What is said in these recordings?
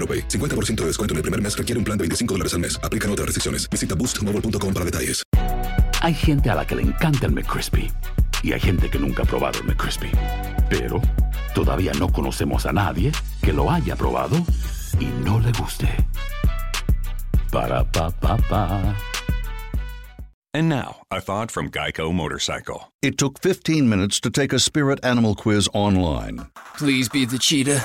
AroPay. 50% de descuento en el primer mes requiere un plan de 25 dólares al mes. Aplican otras restricciones. Visita boostmobile.com para detalles. Hay gente a la que le encanta el McCrispy y hay gente que nunca ha probado el McCrispy. Pero todavía no conocemos a nadie que lo haya probado y no le guste. Para pa pa pa. And now, a thought from Geico Motorcycle. It took 15 minutes to take a spirit animal quiz online Please be the cheetah.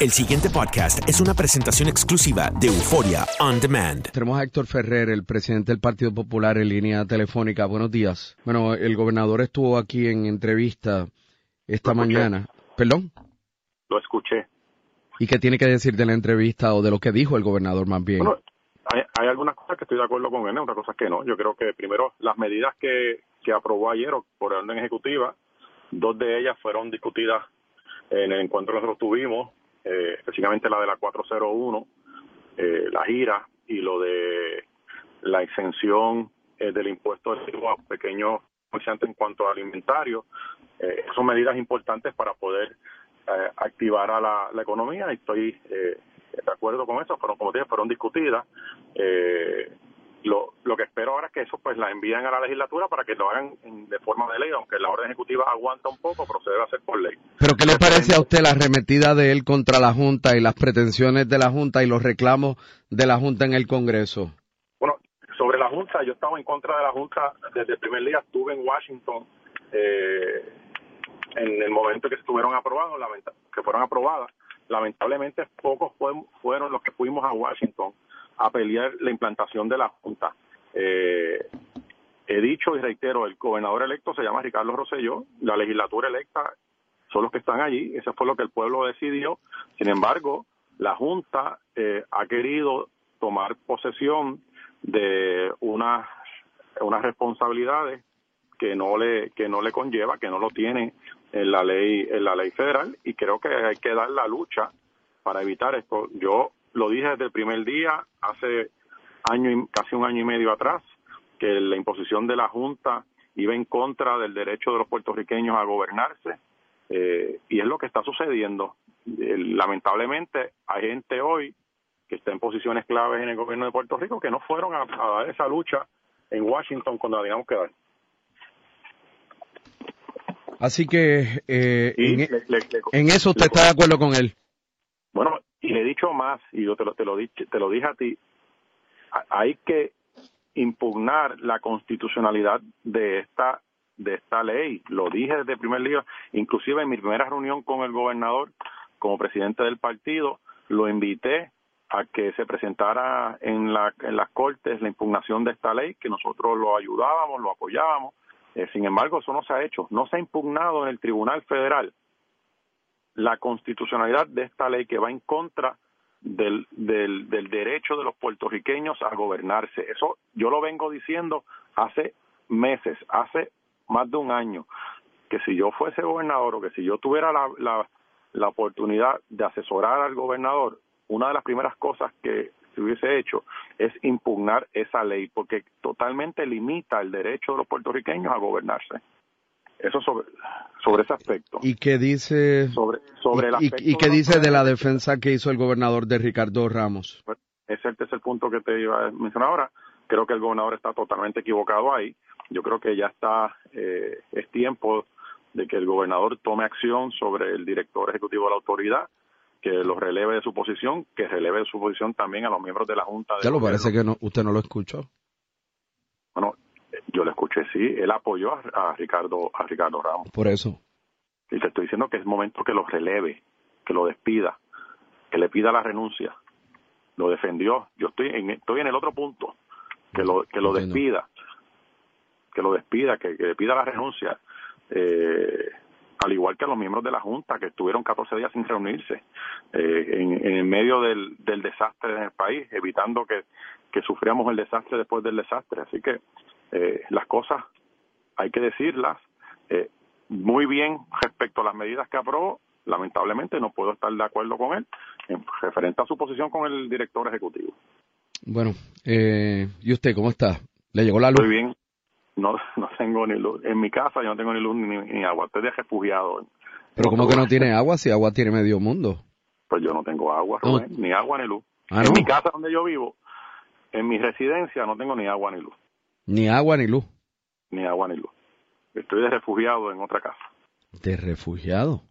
El siguiente podcast es una presentación exclusiva de Euforia On Demand. Tenemos a Héctor Ferrer, el presidente del Partido Popular, en línea telefónica. Buenos días. Bueno, el gobernador estuvo aquí en entrevista esta mañana. ¿Perdón? Lo escuché. ¿Y qué tiene que decir de la entrevista o de lo que dijo el gobernador más bien? Bueno, hay, hay algunas cosas que estoy de acuerdo con él, otras cosas que no. Yo creo que primero las medidas que, que aprobó ayer o por orden ejecutiva, dos de ellas fueron discutidas en el encuentro que nosotros tuvimos, eh, la de la 401, eh, la gira y lo de la exención eh, del impuesto a pequeños comerciantes en cuanto a alimentario. Eh, son medidas importantes para poder eh, activar a la, la economía y estoy de acuerdo con eso. Fueron, como dije, fueron discutidas. Eh, lo, lo que espero ahora es que eso pues la envíen a la legislatura para que lo hagan en- de forma de ley, aunque la orden ejecutiva aguanta un poco, pero se debe hacer por ley. ¿Pero qué le parece a usted la arremetida de él contra la Junta y las pretensiones de la Junta y los reclamos de la Junta en el Congreso? Bueno, sobre la Junta, yo estaba en contra de la Junta desde el primer día. Estuve en Washington eh, en el momento que estuvieron aprobados, que fueron aprobadas. Lamentablemente, pocos fue- fueron los que fuimos a Washington a pelear la implantación de la Junta. Eh, he dicho y reitero, el gobernador electo se llama Ricardo Rosselló, la legislatura electa son los que están allí, eso fue lo que el pueblo decidió. Sin embargo, la Junta eh, ha querido tomar posesión de unas unas responsabilidades que no le que no le conlleva, que no lo tiene en la ley en la ley federal y creo que hay que dar la lucha para evitar esto. Yo lo dije desde el primer día, hace año y, casi un año y medio atrás, que la imposición de la Junta iba en contra del derecho de los puertorriqueños a gobernarse eh, y es lo que está sucediendo. Eh, lamentablemente hay gente hoy que está en posiciones claves en el gobierno de Puerto Rico que no fueron a, a dar esa lucha en Washington cuando la teníamos que dar. Así que eh, en, le- le- le- en eso usted está de acuerdo con él. He dicho más, y yo te lo, te lo, dije, te lo dije a ti, hay que impugnar la constitucionalidad de esta de esta ley. Lo dije desde el primer día, inclusive en mi primera reunión con el gobernador, como presidente del partido, lo invité a que se presentara en, la, en las cortes la impugnación de esta ley, que nosotros lo ayudábamos, lo apoyábamos. Eh, sin embargo, eso no se ha hecho. No se ha impugnado en el Tribunal Federal la constitucionalidad de esta ley que va en contra del, del, del derecho de los puertorriqueños a gobernarse. Eso yo lo vengo diciendo hace meses, hace más de un año, que si yo fuese gobernador o que si yo tuviera la, la, oportunidad de asesorar al gobernador, una de las primeras cosas que se hubiese hecho es impugnar esa ley, porque totalmente limita el derecho de los puertorriqueños a gobernarse. Eso sobre, sobre ese aspecto. ¿Y qué dice, sobre, sobre el y, aspecto y qué de los dice de la defensa que hizo el gobernador de Ricardo Ramos? Ese es el punto que te iba a mencionar ahora. Creo que el gobernador está totalmente equivocado ahí. Yo creo que ya está, eh, es tiempo de que el gobernador tome acción sobre el director ejecutivo de la autoridad, que lo releve de su posición, que releve de su posición también a los miembros de la Junta. de Ya lo Gobierno. parece que no, usted no lo escuchó. Bueno, yo le escuché, sí, él apoyó a, a Ricardo a Ricardo Ramos. Por eso. Y te estoy diciendo que es momento que lo releve, que lo despida, que le pida la renuncia. Lo defendió. Yo estoy en, estoy en el otro punto, que lo, que lo Entiendo. despida, que lo despida, que, que le pida la renuncia. Eh, al igual que a los miembros de la Junta que estuvieron 14 días sin reunirse eh, en, en medio del, del desastre en el país, evitando que, que sufriéramos el desastre después del desastre. Así que eh, las cosas hay que decirlas eh, muy bien respecto a las medidas que aprobó. Lamentablemente no puedo estar de acuerdo con él en referente a su posición con el director ejecutivo. Bueno, eh, ¿y usted cómo está? ¿Le llegó la luz? Estoy bien, no, no tengo ni luz. En mi casa yo no tengo ni luz ni, ni agua. Estoy de refugiado. Pero ¿cómo que no tiene agua si agua tiene medio mundo? Pues yo no tengo agua, No. Rubén, ni agua ni luz. Ah, en ¿no? mi casa donde yo vivo, en mi residencia no tengo ni agua ni luz, Ni agua ni luz. ni agua ni luz. Estoy de refugiado en otra casa. De refugiado.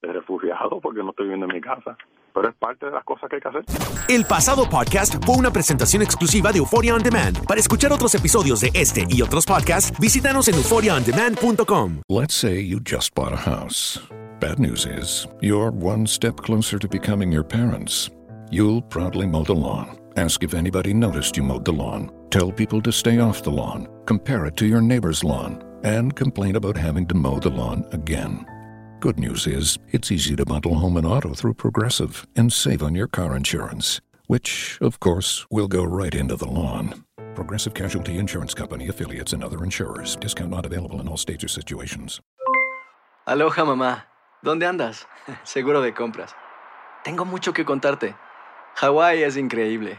De refugiado porque no estoy viviendo en mi casa. Pero es parte de las cosas que hay que hacer. El pasado podcast fue una presentación exclusiva de Euphoria On Demand. Para escuchar otros episodios de este y otros podcasts, visítanos en euphoriaondemand.com. Let's say you just bought a house. Bad news is, you're one step closer to becoming your parents. You'll proudly mow the lawn, ask if anybody noticed you mowed the lawn, tell people to stay off the lawn, compare it to your neighbor's lawn, and complain about having to mow the lawn again. Good news is, it's easy to bundle home and auto through Progressive and save on your car insurance, which, of course, will go right into the lawn. Progressive Casualty Insurance Company affiliates and other insurers. Discount not available in all states or situations. Aloha mamá, ¿dónde andas? Seguro de compras. Tengo mucho que contarte. Hawái es increíble.